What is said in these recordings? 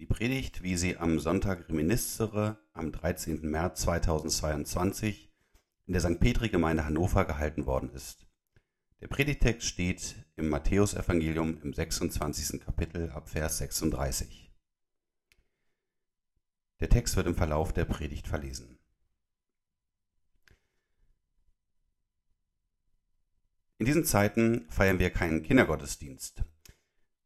Die Predigt, wie sie am Sonntag Reminiscere am 13. März 2022 in der St. Petri-Gemeinde Hannover gehalten worden ist. Der Predigtext steht im Matthäusevangelium im 26. Kapitel ab Vers 36. Der Text wird im Verlauf der Predigt verlesen. In diesen Zeiten feiern wir keinen Kindergottesdienst.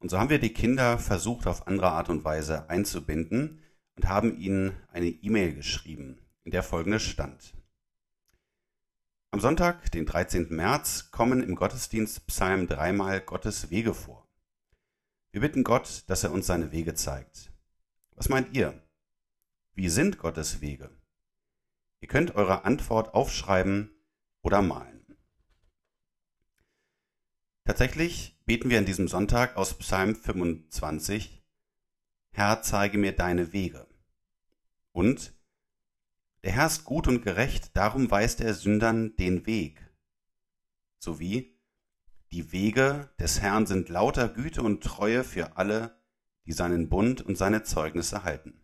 Und so haben wir die Kinder versucht, auf andere Art und Weise einzubinden und haben ihnen eine E-Mail geschrieben, in der folgendes stand. Am Sonntag, den 13. März, kommen im Gottesdienst Psalm dreimal Gottes Wege vor. Wir bitten Gott, dass er uns seine Wege zeigt. Was meint ihr? Wie sind Gottes Wege? Ihr könnt eure Antwort aufschreiben oder malen. Tatsächlich beten wir an diesem Sonntag aus Psalm 25, Herr, zeige mir deine Wege. Und der Herr ist gut und gerecht, darum weist er Sündern den Weg. Sowie die Wege des Herrn sind lauter Güte und Treue für alle, die seinen Bund und seine Zeugnisse halten.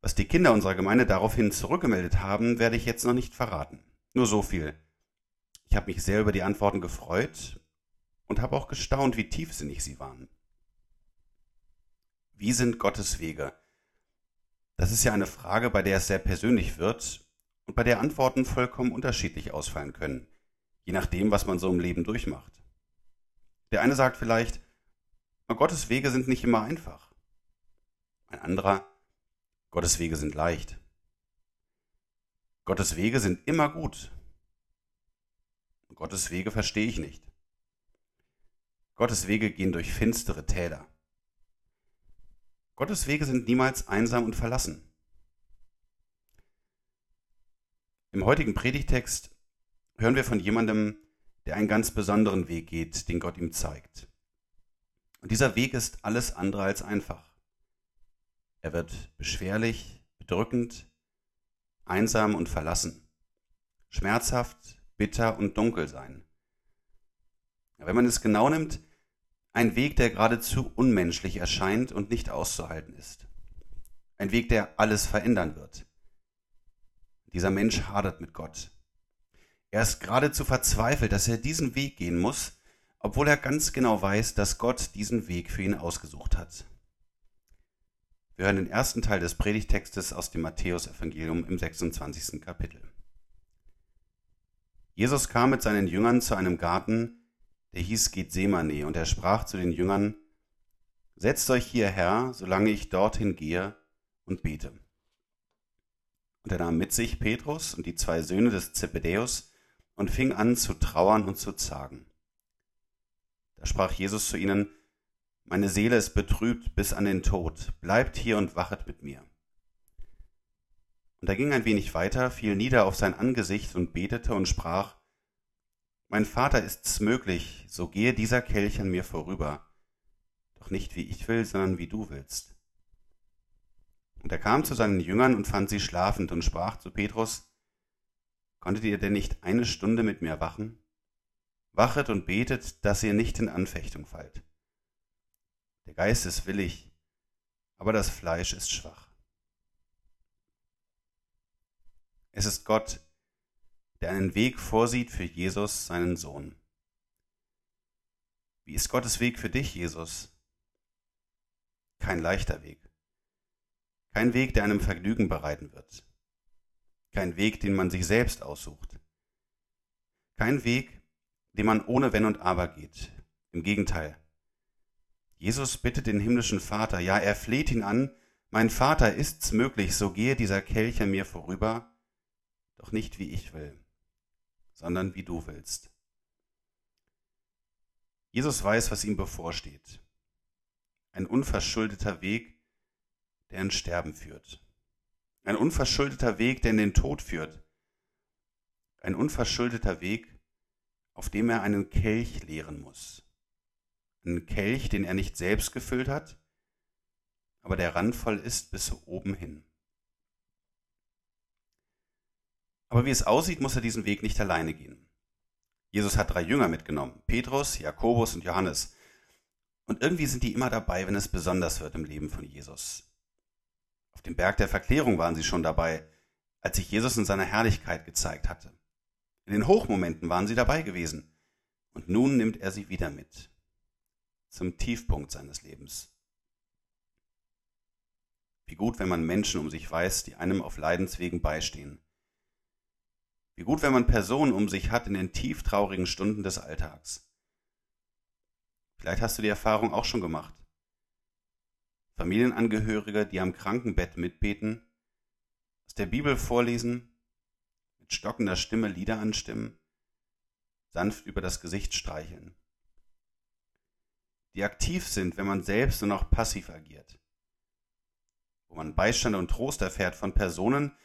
Was die Kinder unserer Gemeinde daraufhin zurückgemeldet haben, werde ich jetzt noch nicht verraten. Nur so viel. Ich habe mich sehr über die Antworten gefreut und habe auch gestaunt, wie tiefsinnig sie waren. Wie sind Gottes Wege? Das ist ja eine Frage, bei der es sehr persönlich wird und bei der Antworten vollkommen unterschiedlich ausfallen können, je nachdem, was man so im Leben durchmacht. Der eine sagt vielleicht, Gottes Wege sind nicht immer einfach. Ein anderer, Gottes Wege sind leicht. Gottes Wege sind immer gut. Gottes Wege verstehe ich nicht. Gottes Wege gehen durch finstere Täler. Gottes Wege sind niemals einsam und verlassen. Im heutigen Predigtext hören wir von jemandem, der einen ganz besonderen Weg geht, den Gott ihm zeigt. Und dieser Weg ist alles andere als einfach. Er wird beschwerlich, bedrückend, einsam und verlassen, schmerzhaft, bitter und dunkel sein. Wenn man es genau nimmt, ein Weg, der geradezu unmenschlich erscheint und nicht auszuhalten ist. Ein Weg, der alles verändern wird. Dieser Mensch hadert mit Gott. Er ist geradezu verzweifelt, dass er diesen Weg gehen muss, obwohl er ganz genau weiß, dass Gott diesen Weg für ihn ausgesucht hat. Wir hören den ersten Teil des Predigtextes aus dem Matthäusevangelium im 26. Kapitel. Jesus kam mit seinen Jüngern zu einem Garten, der hieß Gethsemane, und er sprach zu den Jüngern, Setzt euch hierher, solange ich dorthin gehe und bete. Und er nahm mit sich Petrus und die zwei Söhne des Zebedäus und fing an zu trauern und zu zagen. Da sprach Jesus zu ihnen, Meine Seele ist betrübt bis an den Tod, bleibt hier und wachet mit mir. Und er ging ein wenig weiter, fiel nieder auf sein Angesicht und betete und sprach, Mein Vater ist's möglich, so gehe dieser Kelch an mir vorüber, doch nicht wie ich will, sondern wie du willst. Und er kam zu seinen Jüngern und fand sie schlafend und sprach zu Petrus, Konntet ihr denn nicht eine Stunde mit mir wachen? Wachet und betet, dass ihr nicht in Anfechtung fallt. Der Geist ist willig, aber das Fleisch ist schwach. Es ist Gott, der einen Weg vorsieht für Jesus, seinen Sohn. Wie ist Gottes Weg für dich, Jesus? Kein leichter Weg. Kein Weg, der einem Vergnügen bereiten wird. Kein Weg, den man sich selbst aussucht. Kein Weg, den man ohne Wenn und Aber geht. Im Gegenteil. Jesus bittet den himmlischen Vater, ja, er fleht ihn an, mein Vater, ist's möglich, so gehe dieser Kelch an mir vorüber, doch nicht wie ich will, sondern wie du willst. Jesus weiß, was ihm bevorsteht. Ein unverschuldeter Weg, der ins Sterben führt. Ein unverschuldeter Weg, der in den Tod führt. Ein unverschuldeter Weg, auf dem er einen Kelch leeren muss. Einen Kelch, den er nicht selbst gefüllt hat, aber der randvoll ist bis oben hin. Aber wie es aussieht, muss er diesen Weg nicht alleine gehen. Jesus hat drei Jünger mitgenommen, Petrus, Jakobus und Johannes. Und irgendwie sind die immer dabei, wenn es besonders wird im Leben von Jesus. Auf dem Berg der Verklärung waren sie schon dabei, als sich Jesus in seiner Herrlichkeit gezeigt hatte. In den Hochmomenten waren sie dabei gewesen. Und nun nimmt er sie wieder mit. Zum Tiefpunkt seines Lebens. Wie gut, wenn man Menschen um sich weiß, die einem auf Leidenswegen beistehen. Wie gut, wenn man Personen um sich hat in den tieftraurigen Stunden des Alltags. Vielleicht hast du die Erfahrung auch schon gemacht. Familienangehörige, die am Krankenbett mitbeten, aus der Bibel vorlesen, mit stockender Stimme Lieder anstimmen, sanft über das Gesicht streicheln. Die aktiv sind, wenn man selbst nur noch passiv agiert. Wo man Beistand und Trost erfährt von Personen,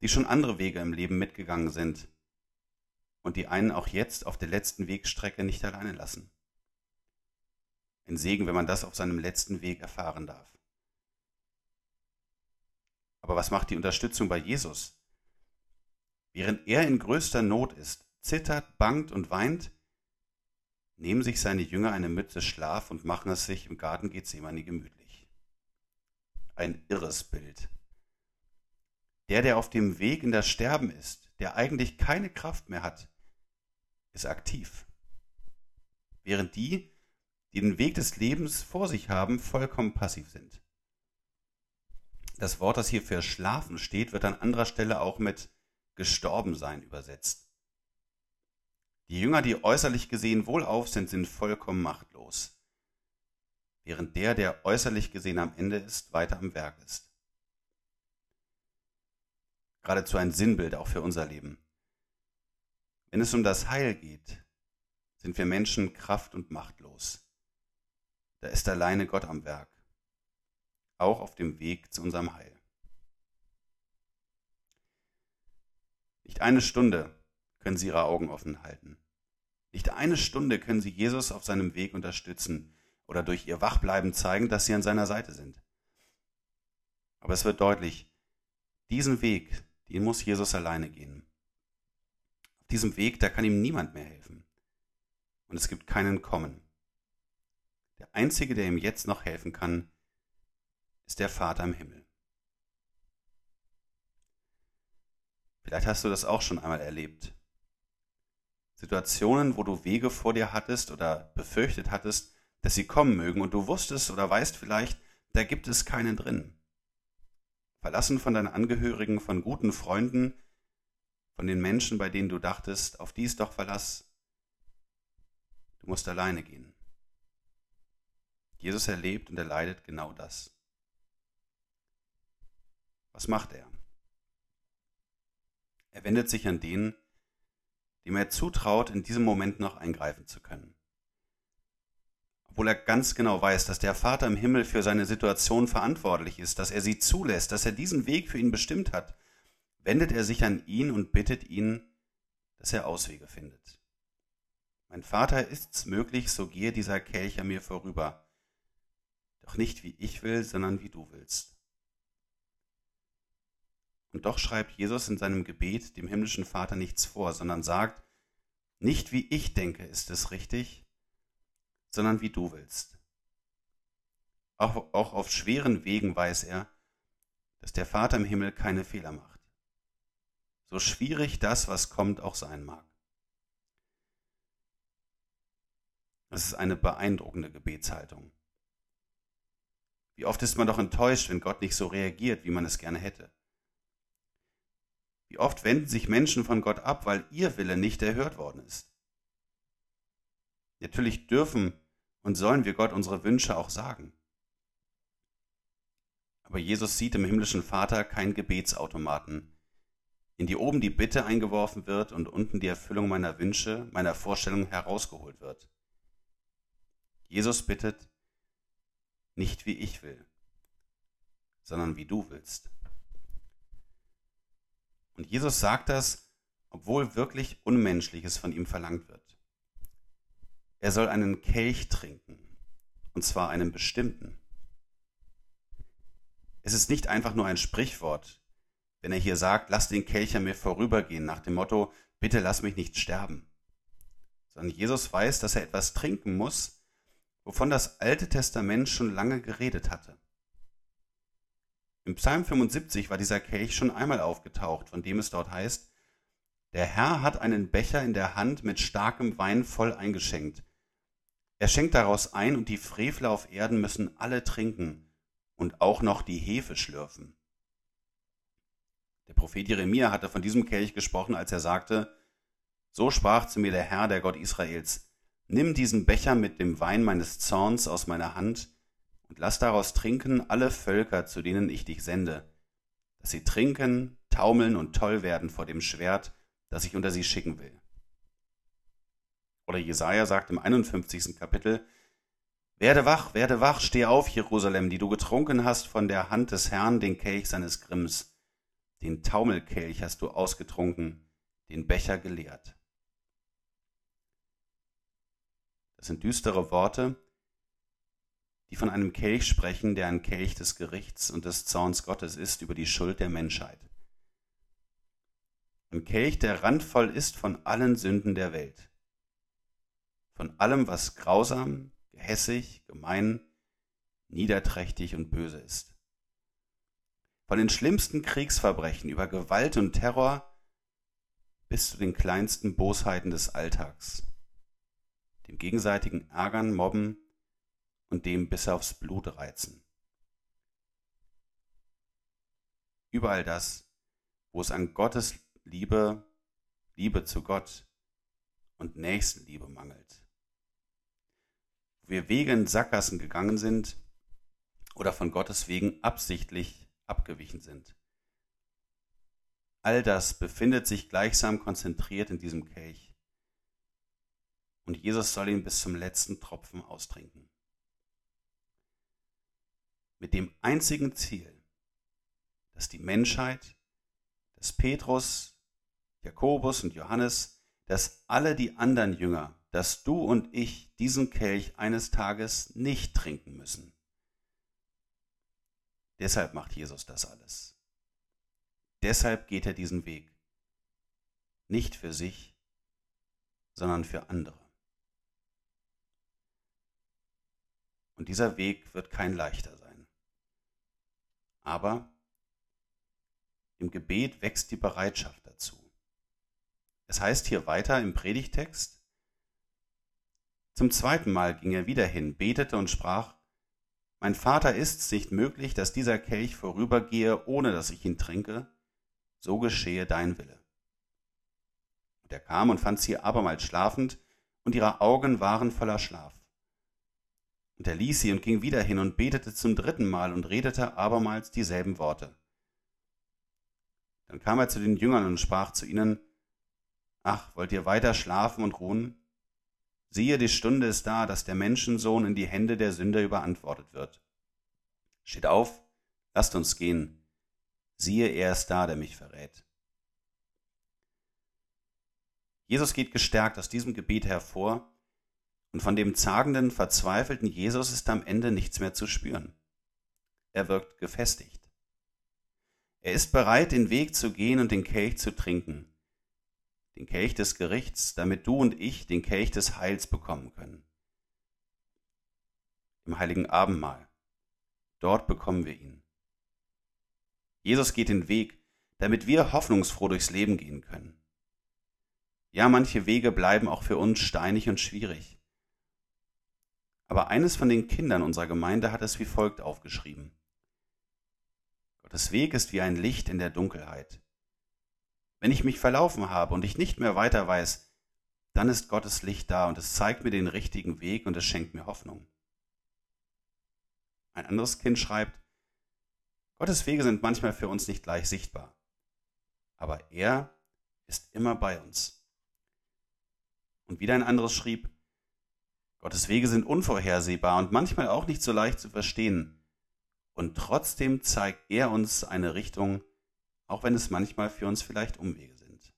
die schon andere Wege im Leben mitgegangen sind und die einen auch jetzt auf der letzten Wegstrecke nicht alleine lassen. Ein Segen, wenn man das auf seinem letzten Weg erfahren darf. Aber was macht die Unterstützung bei Jesus? Während er in größter Not ist, zittert, bangt und weint, nehmen sich seine Jünger eine Mütze Schlaf und machen es sich im Garten Gethsemane gemütlich. Ein irres Bild. Der, der auf dem Weg in das Sterben ist, der eigentlich keine Kraft mehr hat, ist aktiv. Während die, die den Weg des Lebens vor sich haben, vollkommen passiv sind. Das Wort, das hier für schlafen steht, wird an anderer Stelle auch mit gestorben sein übersetzt. Die Jünger, die äußerlich gesehen wohlauf sind, sind vollkommen machtlos, während der, der äußerlich gesehen am Ende ist, weiter am Werk ist. Geradezu ein Sinnbild auch für unser Leben. Wenn es um das Heil geht, sind wir Menschen kraft- und machtlos. Da ist alleine Gott am Werk, auch auf dem Weg zu unserem Heil. Nicht eine Stunde können Sie Ihre Augen offen halten. Nicht eine Stunde können Sie Jesus auf seinem Weg unterstützen oder durch Ihr Wachbleiben zeigen, dass Sie an seiner Seite sind. Aber es wird deutlich, diesen Weg, den muss Jesus alleine gehen. Auf diesem Weg, da kann ihm niemand mehr helfen. Und es gibt keinen Kommen. Der Einzige, der ihm jetzt noch helfen kann, ist der Vater im Himmel. Vielleicht hast du das auch schon einmal erlebt. Situationen, wo du Wege vor dir hattest oder befürchtet hattest, dass sie kommen mögen und du wusstest oder weißt vielleicht, da gibt es keinen drin. Verlassen von deinen Angehörigen, von guten Freunden, von den Menschen, bei denen du dachtest, auf die ist doch Verlass. Du musst alleine gehen. Jesus erlebt und erleidet genau das. Was macht er? Er wendet sich an den, dem er zutraut, in diesem Moment noch eingreifen zu können. Obwohl er ganz genau weiß, dass der Vater im Himmel für seine Situation verantwortlich ist, dass er sie zulässt, dass er diesen Weg für ihn bestimmt hat, wendet er sich an ihn und bittet ihn, dass er Auswege findet. Mein Vater, ist's möglich, so gehe dieser Kelch an mir vorüber, doch nicht wie ich will, sondern wie du willst. Und doch schreibt Jesus in seinem Gebet dem himmlischen Vater nichts vor, sondern sagt, nicht wie ich denke ist es richtig, sondern wie du willst. Auch, auch auf schweren Wegen weiß er, dass der Vater im Himmel keine Fehler macht. So schwierig das, was kommt, auch sein mag. Das ist eine beeindruckende Gebetshaltung. Wie oft ist man doch enttäuscht, wenn Gott nicht so reagiert, wie man es gerne hätte. Wie oft wenden sich Menschen von Gott ab, weil ihr Wille nicht erhört worden ist. Natürlich dürfen und sollen wir Gott unsere Wünsche auch sagen. Aber Jesus sieht im himmlischen Vater keinen Gebetsautomaten, in die oben die Bitte eingeworfen wird und unten die Erfüllung meiner Wünsche, meiner Vorstellungen herausgeholt wird. Jesus bittet, nicht wie ich will, sondern wie du willst. Und Jesus sagt das, obwohl wirklich Unmenschliches von ihm verlangt wird. Er soll einen Kelch trinken, und zwar einen bestimmten. Es ist nicht einfach nur ein Sprichwort, wenn er hier sagt, lass den Kelch an mir vorübergehen, nach dem Motto, bitte lass mich nicht sterben. Sondern Jesus weiß, dass er etwas trinken muss, wovon das Alte Testament schon lange geredet hatte. Im Psalm 75 war dieser Kelch schon einmal aufgetaucht, von dem es dort heißt, der Herr hat einen Becher in der Hand mit starkem Wein voll eingeschenkt. Er schenkt daraus ein und die Frevler auf Erden müssen alle trinken und auch noch die Hefe schlürfen. Der Prophet Jeremia hatte von diesem Kelch gesprochen, als er sagte, So sprach zu mir der Herr, der Gott Israels, Nimm diesen Becher mit dem Wein meines Zorns aus meiner Hand und lass daraus trinken alle Völker, zu denen ich dich sende, dass sie trinken, taumeln und toll werden vor dem Schwert, das ich unter sie schicken will. Oder Jesaja sagt im 51. Kapitel, Werde wach, werde wach, steh auf, Jerusalem, die du getrunken hast von der Hand des Herrn den Kelch seines Grimms. Den Taumelkelch hast du ausgetrunken, den Becher geleert. Das sind düstere Worte, die von einem Kelch sprechen, der ein Kelch des Gerichts und des Zorns Gottes ist über die Schuld der Menschheit. Ein Kelch, der randvoll ist von allen Sünden der Welt. Von allem, was grausam, gehässig, gemein, niederträchtig und böse ist. Von den schlimmsten Kriegsverbrechen über Gewalt und Terror bis zu den kleinsten Bosheiten des Alltags dem gegenseitigen Ärgern, Mobben und dem bis aufs Blut reizen. Überall das, wo es an Gottes Liebe, Liebe zu Gott und Nächstenliebe mangelt. Wir Wege in Sackgassen gegangen sind oder von Gottes wegen absichtlich abgewichen sind. All das befindet sich gleichsam konzentriert in diesem Kelch und Jesus soll ihn bis zum letzten Tropfen austrinken. Mit dem einzigen Ziel, dass die Menschheit, dass Petrus, Jakobus und Johannes, dass alle die anderen Jünger, dass du und ich diesen Kelch eines Tages nicht trinken müssen. Deshalb macht Jesus das alles. Deshalb geht er diesen Weg. Nicht für sich, sondern für andere. Und dieser Weg wird kein leichter sein. Aber im Gebet wächst die Bereitschaft dazu. Es heißt hier weiter im Predigtext, zum zweiten Mal ging er wieder hin, betete und sprach, Mein Vater ist's nicht möglich, dass dieser Kelch vorübergehe, ohne dass ich ihn trinke, so geschehe dein Wille. Und er kam und fand sie abermals schlafend, und ihre Augen waren voller Schlaf. Und er ließ sie und ging wieder hin und betete zum dritten Mal und redete abermals dieselben Worte. Dann kam er zu den Jüngern und sprach zu ihnen, Ach, wollt ihr weiter schlafen und ruhen? Siehe, die Stunde ist da, dass der Menschensohn in die Hände der Sünder überantwortet wird. Steht auf, lasst uns gehen. Siehe, er ist da, der mich verrät. Jesus geht gestärkt aus diesem Gebet hervor und von dem zagenden, verzweifelten Jesus ist am Ende nichts mehr zu spüren. Er wirkt gefestigt. Er ist bereit, den Weg zu gehen und den Kelch zu trinken. Den Kelch des Gerichts, damit du und ich den Kelch des Heils bekommen können. Im heiligen Abendmahl. Dort bekommen wir ihn. Jesus geht den Weg, damit wir hoffnungsfroh durchs Leben gehen können. Ja, manche Wege bleiben auch für uns steinig und schwierig. Aber eines von den Kindern unserer Gemeinde hat es wie folgt aufgeschrieben. Gottes Weg ist wie ein Licht in der Dunkelheit. Wenn ich mich verlaufen habe und ich nicht mehr weiter weiß, dann ist Gottes Licht da und es zeigt mir den richtigen Weg und es schenkt mir Hoffnung. Ein anderes Kind schreibt, Gottes Wege sind manchmal für uns nicht gleich sichtbar, aber er ist immer bei uns. Und wieder ein anderes schrieb, Gottes Wege sind unvorhersehbar und manchmal auch nicht so leicht zu verstehen. Und trotzdem zeigt er uns eine Richtung, auch wenn es manchmal für uns vielleicht Umwege sind.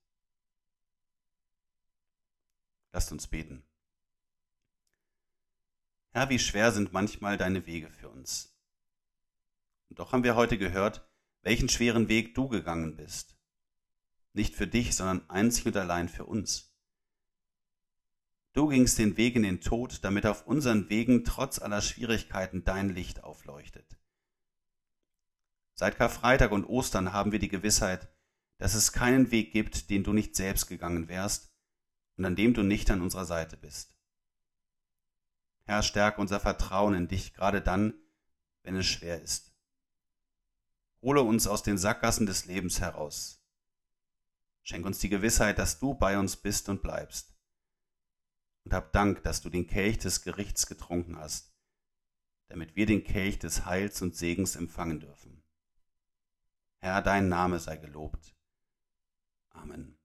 Lasst uns beten. Herr, wie schwer sind manchmal deine Wege für uns. Und doch haben wir heute gehört, welchen schweren Weg du gegangen bist. Nicht für dich, sondern einzig und allein für uns. Du gingst den Weg in den Tod, damit auf unseren Wegen trotz aller Schwierigkeiten dein Licht aufleuchtet. Seit Karfreitag und Ostern haben wir die Gewissheit, dass es keinen Weg gibt, den du nicht selbst gegangen wärst und an dem du nicht an unserer Seite bist. Herr, stärke unser Vertrauen in dich gerade dann, wenn es schwer ist. Hole uns aus den Sackgassen des Lebens heraus. Schenk uns die Gewissheit, dass du bei uns bist und bleibst. Und hab Dank, dass du den Kelch des Gerichts getrunken hast, damit wir den Kelch des Heils und Segens empfangen dürfen. Herr, dein Name sei gelobt. Amen.